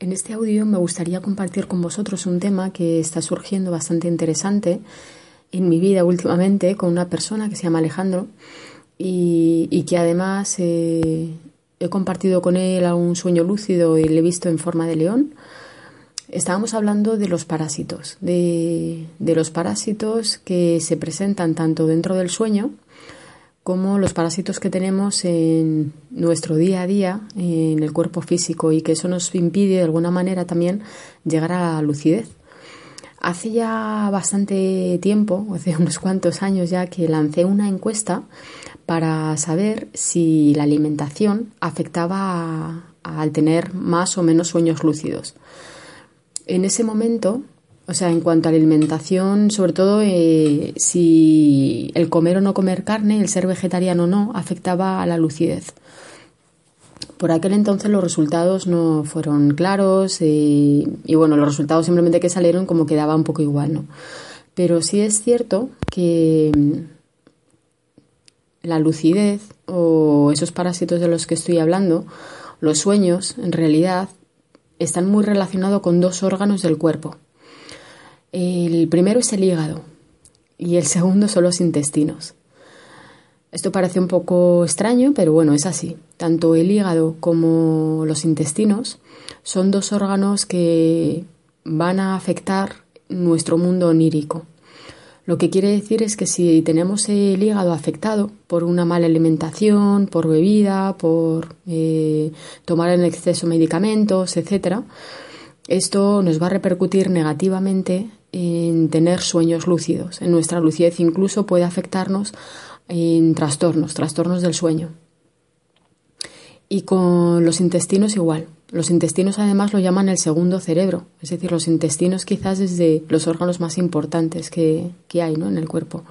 En este audio me gustaría compartir con vosotros un tema que está surgiendo bastante interesante en mi vida últimamente con una persona que se llama Alejandro y, que además eh, he compartido con él algún sueño lúcido y le he visto en forma de león. Estábamos hablando de los parásitos, de, de los parásitos que se presentan tanto dentro del sueño como los parásitos que tenemos en nuestro día a día, en el cuerpo físico, y que eso nos impide de alguna manera también llegar a la lucidez. Hace ya bastante tiempo, hace unos cuantos años ya, que lancé una encuesta para saber si la alimentación afectaba al tener más o menos sueños lúcidos. En ese momento o sea, en cuanto a la alimentación, sobre todo eh, si el comer o no comer carne, el ser vegetariano o no, afectaba a la lucidez. Por aquel entonces los resultados no fueron claros eh, y bueno, los resultados simplemente que salieron como quedaba un poco igual, ¿no? Pero sí es cierto que mm, la lucidez o esos parásitos de los que estoy hablando, los sueños, en realidad, están muy relacionados con dos órganos del cuerpo, el primero es el hígado y el segundo son los intestinos. Esto parece un poco extraño, pero bueno, es así. Tanto el hígado como los intestinos son dos órganos que van a afectar nuestro mundo onírico. Lo que quiere decir es que si tenemos el hígado afectado por una mala alimentación, por bebida, por eh, tomar en exceso medicamentos, etc., esto nos va a repercutir negativamente en tener sueños lúcidos. En nuestra lucidez incluso puede afectarnos en trastornos, trastornos del sueño. Y con los intestinos igual. Los intestinos además lo llaman el segundo cerebro, es decir, los intestinos quizás es de los órganos más importantes que, hay ¿no? en el cuerpo.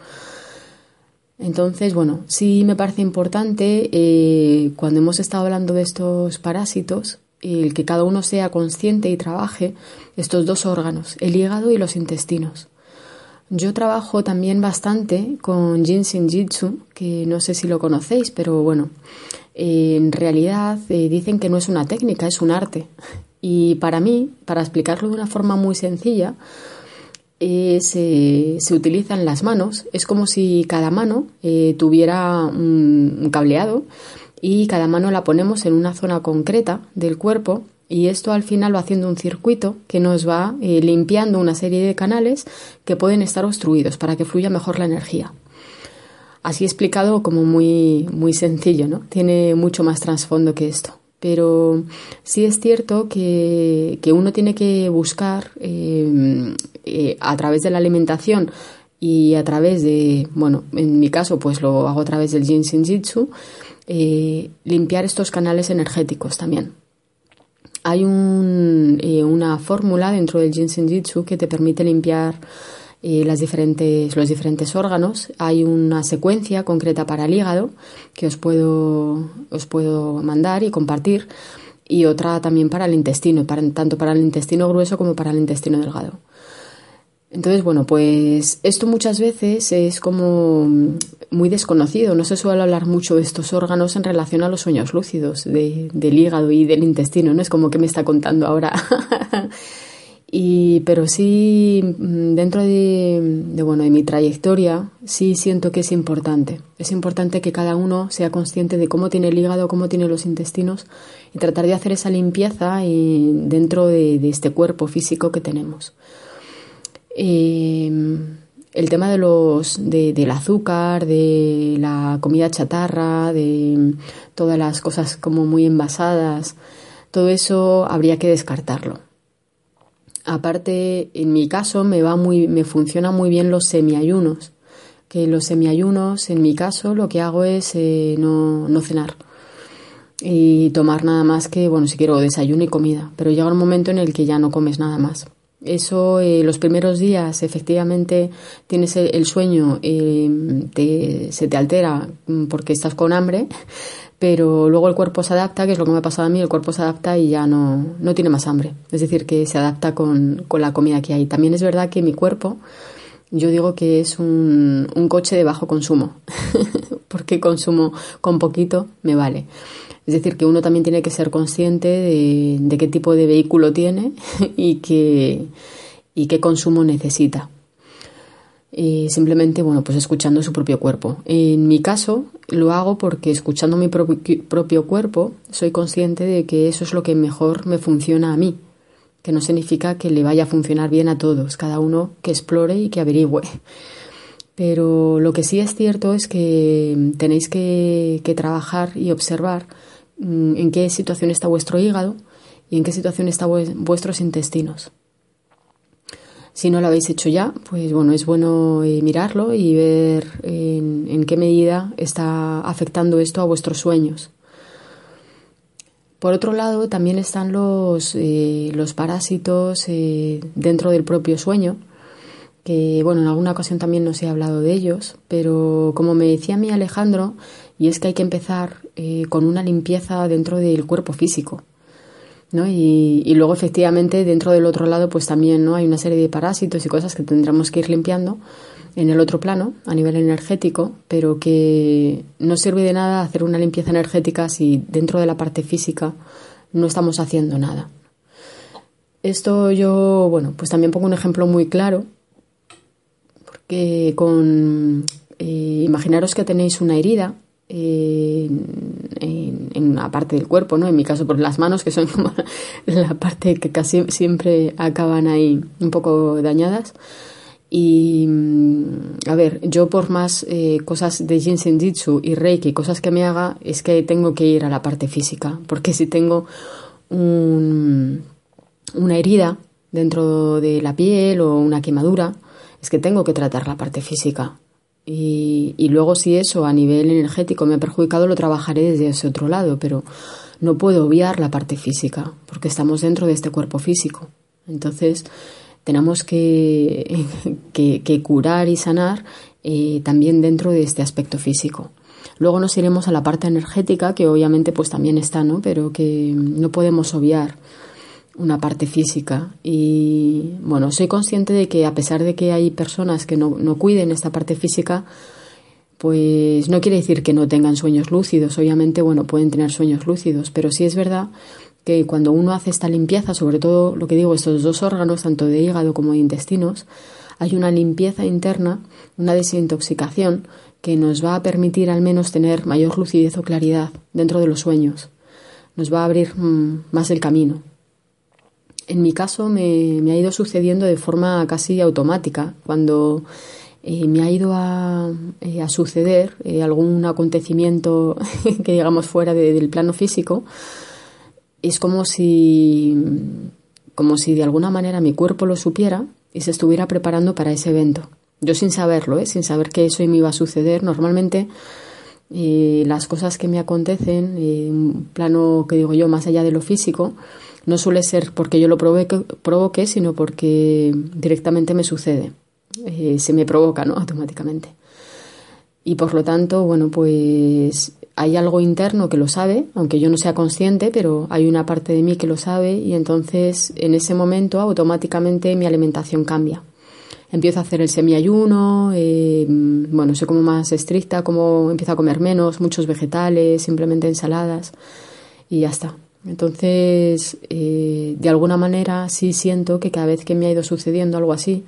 Entonces, bueno, sí me parece importante eh, cuando hemos estado hablando de estos parásitos, el que cada uno sea consciente y trabaje estos dos órganos, el hígado y los intestinos. Yo trabajo también bastante con Jinshin Jitsu, que no sé si lo conocéis, pero bueno, en realidad eh, dicen que no es una técnica, es un arte. Y para mí, para explicarlo de una forma muy sencilla, se, se, utilizan las manos. Es como si cada mano eh, tuviera un cableado y cada mano la ponemos en una zona concreta del cuerpo y esto al final va haciendo un circuito que nos va eh, limpiando una serie de canales que pueden estar obstruidos para que fluya mejor la energía. Así explicado como muy, muy sencillo, ¿no? Tiene mucho más trasfondo que esto. Pero sí es cierto que, uno tiene que buscar eh, eh, a través de la alimentación y a través de, bueno, en mi caso pues lo hago a través del Jin Jitsu, eh, limpiar estos canales energéticos también. Hay eh, una fórmula dentro del Jinsen Jitsu que te permite limpiar eh, los diferentes órganos. Hay una secuencia concreta para el hígado que os puedo, os puedo mandar y compartir y otra también para el intestino, tanto para el intestino grueso como para el intestino delgado. Entonces, bueno, pues esto muchas veces es como muy desconocido. No se suele hablar mucho de estos órganos en relación a los sueños lúcidos, del hígado y del intestino. No es como que me está contando ahora. y, pero sí, mm, dentro de, bueno, de mi trayectoria, sí siento que es importante. Es importante que cada uno sea consciente de cómo tiene el hígado, cómo tiene los intestinos y tratar de hacer esa limpieza dentro de este cuerpo físico que tenemos. Em, el tema de los, del azúcar, de la comida chatarra, de todas las cosas como muy envasadas, todo eso habría que descartarlo. Aparte, en mi caso me va muy, me funciona muy bien los semiayunos, que los semiayunos, en mi caso, lo que hago es eh, no, no cenar y tomar nada más que, bueno, si quiero desayuno y comida, pero llega un momento en el que ya no comes nada más. Eso, eh, los primeros días, efectivamente, tienes el, sueño, eh, se te altera mm, porque estás con hambre, pero luego el cuerpo se adapta, que es lo que me ha pasado a mí, el cuerpo se adapta y ya no, no tiene más hambre. Es decir, que se adapta con, con la comida que hay. También es verdad que mi cuerpo, yo digo que es un, un coche de bajo consumo, porque consumo con poquito me vale. Es decir, que uno también tiene que ser consciente de, qué tipo de vehículo tiene y qué, y qué consumo necesita. Y simplemente, bueno, pues escuchando su propio cuerpo. En mi caso, lo hago porque escuchando mi propio cuerpo, soy consciente de que eso es lo que mejor me funciona a mí, que no significa que le vaya a funcionar bien a todos, cada uno que explore y que averigüe. Pero lo que sí es cierto es que tenéis que, trabajar y observar mm, en qué situación está vuestro hígado y en qué situación están vuestros intestinos. Si no lo habéis hecho ya, pues bueno, es bueno eh, mirarlo y ver en, qué medida está afectando esto a vuestros sueños. Por otro lado, también están los, eh, los parásitos eh, dentro del propio sueño, que bueno, en alguna ocasión también nos he hablado de ellos, pero como me decía mi Alejandro, y es que hay que empezar con una limpieza dentro del cuerpo físico. ¿no? Y, y, luego efectivamente dentro del otro lado pues también no hay una serie de parásitos y cosas que tendremos que ir limpiando en el otro plano a nivel energético pero que no sirve de nada hacer una limpieza energética si dentro de la parte física no estamos haciendo nada esto yo bueno pues también pongo un ejemplo muy claro porque con eh, imaginaros que tenéis una herida en, una parte del cuerpo, ¿no? En mi caso por las manos, que son la parte que casi siempre acaban ahí un poco dañadas. Y a ver, yo por más eh, cosas de Jinsen Jitsu y Reiki, cosas que me haga, es que tengo que ir a la parte física. Porque si tengo un, una herida dentro de la piel o una quemadura, es que tengo que tratar la parte física. Y, luego si eso a nivel energético me ha perjudicado, lo trabajaré desde ese otro lado, pero no puedo obviar la parte física, porque estamos dentro de este cuerpo físico. Entonces, tenemos que, que, curar y sanar eh, también dentro de este aspecto físico. Luego nos iremos a la parte energética, que obviamente pues también está, ¿no? Pero que no podemos obviar una parte física y bueno, soy consciente de que a pesar de que hay personas que no, no cuiden esta parte física, pues no quiere decir que no tengan sueños lúcidos, obviamente, bueno, pueden tener sueños lúcidos, pero sí es verdad que cuando uno hace esta limpieza, sobre todo lo que digo, estos dos órganos, tanto de hígado como de intestinos, hay una limpieza interna, una desintoxicación que nos va a permitir al menos tener mayor lucidez o claridad dentro de los sueños. Nos va a abrir mm, más el camino en mi caso me, ha ido sucediendo de forma casi automática. Cuando eh, me ha ido a, eh, suceder eh, algún acontecimiento que digamos fuera del plano físico, es como si, como si de alguna manera mi cuerpo lo supiera y se estuviera preparando para ese evento. Yo sin saberlo, sin saber que eso me iba a suceder, normalmente las cosas que me acontecen, en un plano que digo yo más allá de lo físico, no suele ser porque yo lo provoque, sino porque directamente me sucede. Eh, se me provoca, ¿no? Automáticamente. Y por lo tanto, bueno, pues hay algo interno que lo sabe, aunque yo no sea consciente, pero hay una parte de mí que lo sabe y entonces en ese momento automáticamente mi alimentación cambia. Empiezo a hacer el semiayuno, eh, bueno, soy como más estricta, como empiezo a comer menos, muchos vegetales, simplemente ensaladas y ya está. Entonces, eh, de alguna manera sí siento que cada vez que me ha ido sucediendo algo así,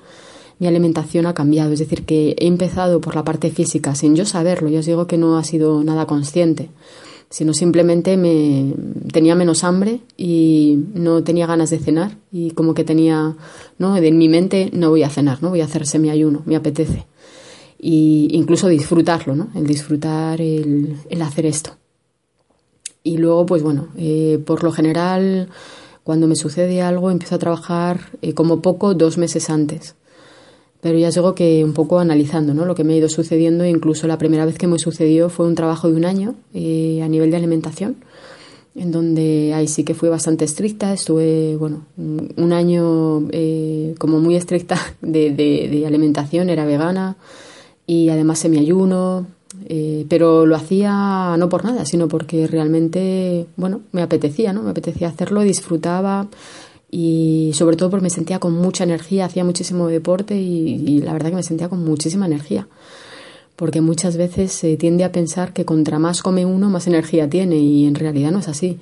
mi alimentación ha cambiado. Es decir, que he empezado por la parte física sin yo saberlo. Yo os digo que no ha sido nada consciente, sino simplemente me tenía menos hambre y no tenía ganas de cenar y como que tenía, ¿no? En mi mente no voy a cenar, no voy a hacer semi ayuno, me apetece. Y incluso disfrutarlo, ¿no? El disfrutar el hacer esto. Y luego, pues bueno, eh, por lo general, cuando me sucede algo, empiezo a trabajar eh, como poco dos meses antes. Pero ya digo que un poco analizando ¿no? lo que me ha ido sucediendo, incluso la primera vez que me sucedió fue un trabajo de un año eh, a nivel de alimentación, en donde ahí sí que fui bastante estricta, estuve, bueno, un año como muy estricta de, de, de alimentación, era vegana y además semi-ayuno, eh, pero lo hacía no por nada, sino porque realmente, bueno, me apetecía, ¿no? Me apetecía hacerlo, disfrutaba y sobre todo porque me sentía con mucha energía, hacía muchísimo deporte y, la verdad que me sentía con muchísima energía. porque muchas veces se tiende a pensar que contra más come uno, más energía tiene y en realidad no es así.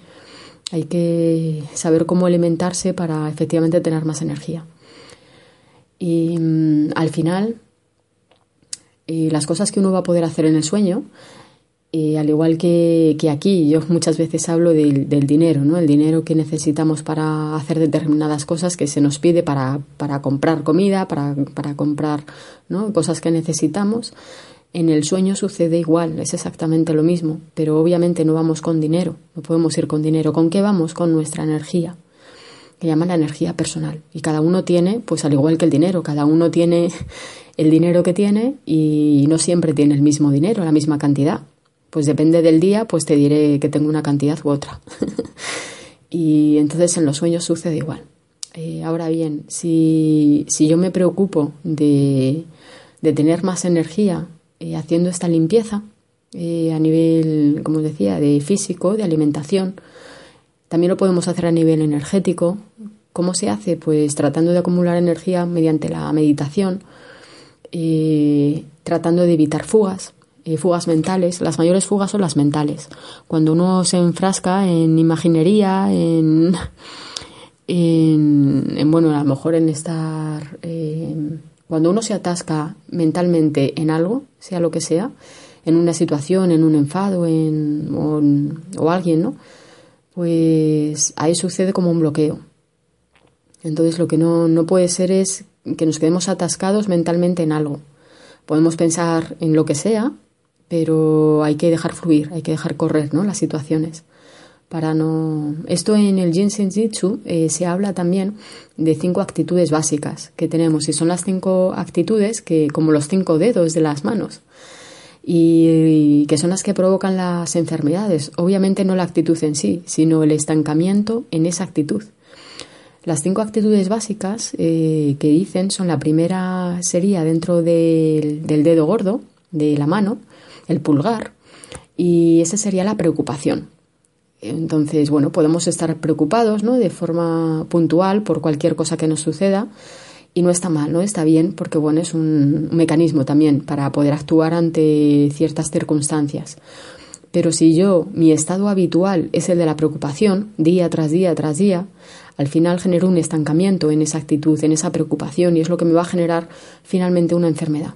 Hay que saber cómo alimentarse para efectivamente tener más energía. Y mm, al final, eh, las cosas que uno va a poder hacer en el sueño, eh, al igual que, aquí, yo muchas veces hablo del, dinero, ¿no? El dinero que necesitamos para hacer determinadas cosas que se nos pide para, comprar comida, para, para comprar cosas que necesitamos. En el sueño sucede igual, es exactamente lo mismo, pero obviamente no vamos con dinero, no podemos ir con dinero. ¿Con qué vamos? Con nuestra energía, que llama la energía personal. Y cada uno tiene, pues al igual que el dinero, cada uno tiene el dinero que tiene y no siempre tiene el mismo dinero, la misma cantidad. Pues depende del día, pues te diré que tengo una cantidad u otra. y entonces en los sueños sucede igual. Eh, ahora bien, si, si yo me preocupo de, de tener más energía eh, haciendo esta limpieza eh, a nivel, como decía, de físico, de alimentación. También lo podemos hacer a nivel energético. ¿Cómo se hace? Pues tratando de acumular energía mediante la meditación, eh, tratando de evitar fugas, fugas mentales. Las mayores fugas son las mentales. Cuando uno se enfrasca en imaginería, en, en, bueno, a lo mejor en estar cuando uno se atasca mentalmente en algo, sea lo que sea, en una situación, en un enfado, en, o, alguien, ¿no? Pues ahí sucede como un bloqueo. Entonces lo que no, no puede ser es que nos quedemos atascados mentalmente en algo. Podemos pensar en lo que sea, pero hay que dejar fluir, hay que dejar correr ¿no? las situaciones para no... Esto en el Jinsen Jitsu eh, se habla también de cinco actitudes básicas que tenemos y son las cinco actitudes que como los cinco dedos de las manos y, que son las que provocan las enfermedades. Obviamente no la actitud en sí, sino el estancamiento en esa actitud. Las cinco actitudes básicas eh, que dicen son la primera sería dentro del dedo gordo de la mano, el pulgar, y esa sería la preocupación. Entonces, bueno, podemos estar preocupados, ¿no? De forma puntual por cualquier cosa que nos suceda y no está mal, ¿no? Está bien porque, bueno, es un mecanismo también para poder actuar ante ciertas circunstancias. Pero si yo, mi estado habitual es el de la preocupación, día tras día tras día, al final genero un estancamiento en esa actitud, en esa preocupación y es lo que me va a generar finalmente una enfermedad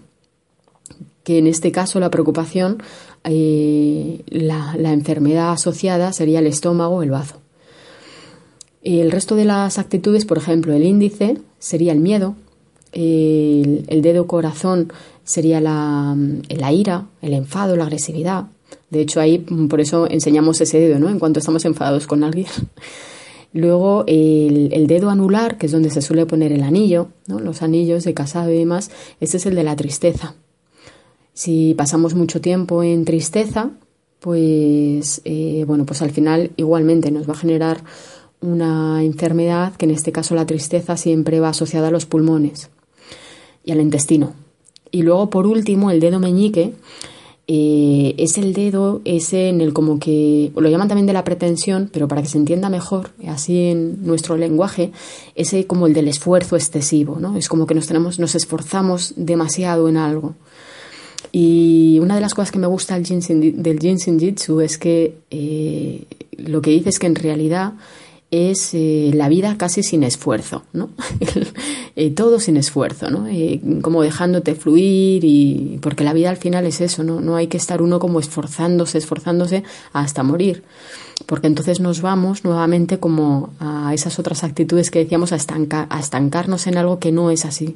que en este caso la preocupación, eh, la, enfermedad asociada sería el estómago o el bazo. El resto de las actitudes, por ejemplo, el índice sería el miedo, el, dedo corazón sería la, ira, el enfado, la agresividad. De hecho, ahí por eso enseñamos ese dedo, ¿no? En cuanto estamos enfadados con alguien. Luego el, el, dedo anular, que es donde se suele poner el anillo, ¿no? los anillos de casado y demás, ese es el de la tristeza. Si pasamos mucho tiempo en tristeza, pues eh, bueno, pues al final igualmente nos va a generar una enfermedad que en este caso la tristeza siempre va asociada a los pulmones y al intestino. Y luego por último el dedo meñique eh, es el dedo ese en el como que lo llaman también de la pretensión, pero para que se entienda mejor, así en nuestro lenguaje, ese como el del esfuerzo excesivo, ¿no? Es como que nos tenemos, nos esforzamos demasiado en algo. Y una de las cosas que me gusta del Jinsen, Jitsu es que eh, lo que dice es que en realidad es eh, la vida casi sin esfuerzo, ¿no? Eh, todo sin esfuerzo, ¿no? como dejándote fluir y porque la vida al final es eso, ¿no? No hay que estar uno como esforzándose, esforzándose hasta morir, porque entonces nos vamos nuevamente como a esas otras actitudes que decíamos a, a estancarnos en algo que no es así.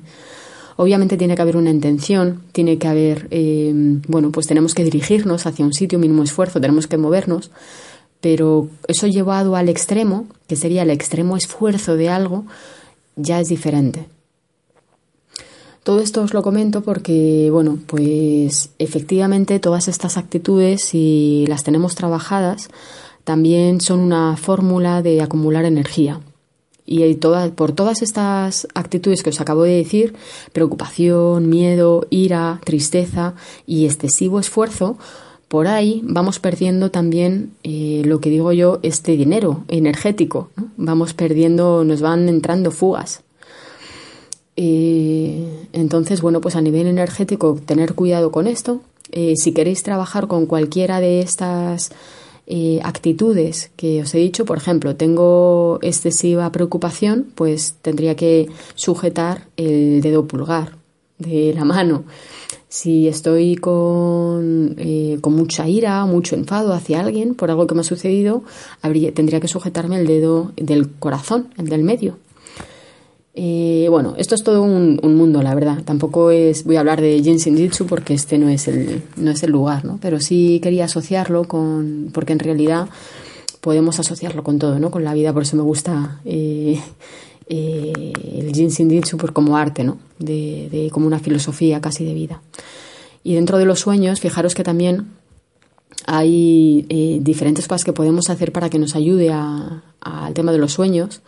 Obviamente tiene que haber una intención, tiene que haber, eh, bueno, pues tenemos que dirigirnos hacia un sitio, mínimo esfuerzo, tenemos que movernos, pero eso llevado al extremo, que sería el extremo esfuerzo de algo, ya es diferente. Todo esto os lo comento porque, bueno, pues efectivamente todas estas actitudes, si las tenemos trabajadas, también son una fórmula de acumular energía. Y por todas estas actitudes que os acabo de decir, preocupación, miedo, ira, tristeza y excesivo esfuerzo, por ahí vamos perdiendo también eh, lo que digo yo, este dinero energético. Vamos perdiendo, nos van entrando fugas. Eh, entonces, bueno, pues a nivel energético, tener cuidado con esto. Eh, si queréis trabajar con cualquiera de estas eh, actitudes que os he dicho, por ejemplo, tengo excesiva preocupación, pues tendría que sujetar el dedo pulgar de la mano. Si estoy con, eh, con mucha ira, mucho enfado hacia alguien por algo que me ha sucedido, tendría que sujetarme el dedo del corazón, el del medio. Eh, bueno, esto es todo un, mundo, la verdad. Tampoco es, voy a hablar de Jin Jitsu porque este no es el, no es el lugar, ¿no? Pero sí quería asociarlo con, porque en realidad podemos asociarlo con todo, ¿no? Con la vida, por eso me gusta eh, eh, el Jin Jitsu como arte, ¿no? De, como una filosofía casi de vida. Y dentro de los sueños, fijaros que también hay diferentes cosas que podemos hacer para que nos ayude al tema de los sueños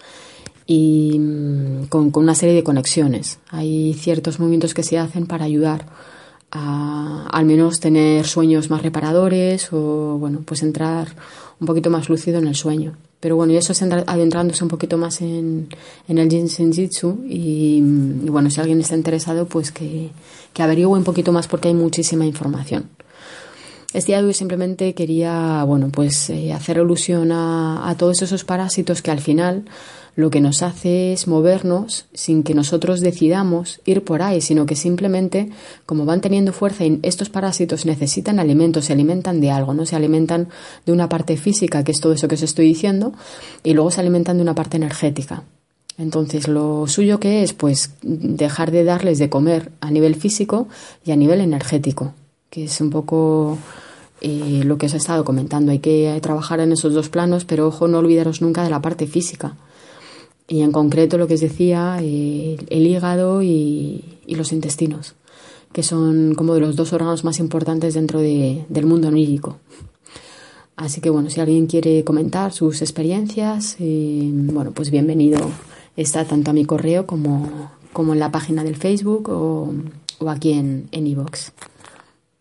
y mm, con, una serie de conexiones. Hay ciertos movimientos que se hacen para ayudar a al menos tener sueños más reparadores o bueno, pues entrar un poquito más lúcido en el sueño. Pero bueno, y eso es adentrándose un poquito más en, en el Jin Jitsu y, mm, y, bueno, si alguien está interesado, pues que, que averigüe un poquito más porque hay muchísima información. Este día de simplemente quería, bueno, pues eh, hacer alusión a todos esos parásitos que al final lo que nos hace es movernos sin que nosotros decidamos ir por ahí, sino que simplemente, como van teniendo fuerza y estos parásitos necesitan alimentos, se alimentan de algo, ¿no? Se alimentan de una parte física, que es todo eso que os estoy diciendo, y luego se alimentan de una parte energética. Entonces, lo suyo que es, pues, dejar de darles de comer a nivel físico y a nivel energético, que es un poco eh, lo que os he estado comentando. Hay que trabajar en esos dos planos, pero ojo, no olvidaros nunca de la parte física y en concreto lo que os decía, el hígado y, los intestinos, que son como de los dos órganos más importantes dentro del mundo onírico. Así que bueno, si alguien quiere comentar sus experiencias, eh, bueno, pues bienvenido está tanto a mi correo como, como en la página del Facebook o, o aquí en iVoox. En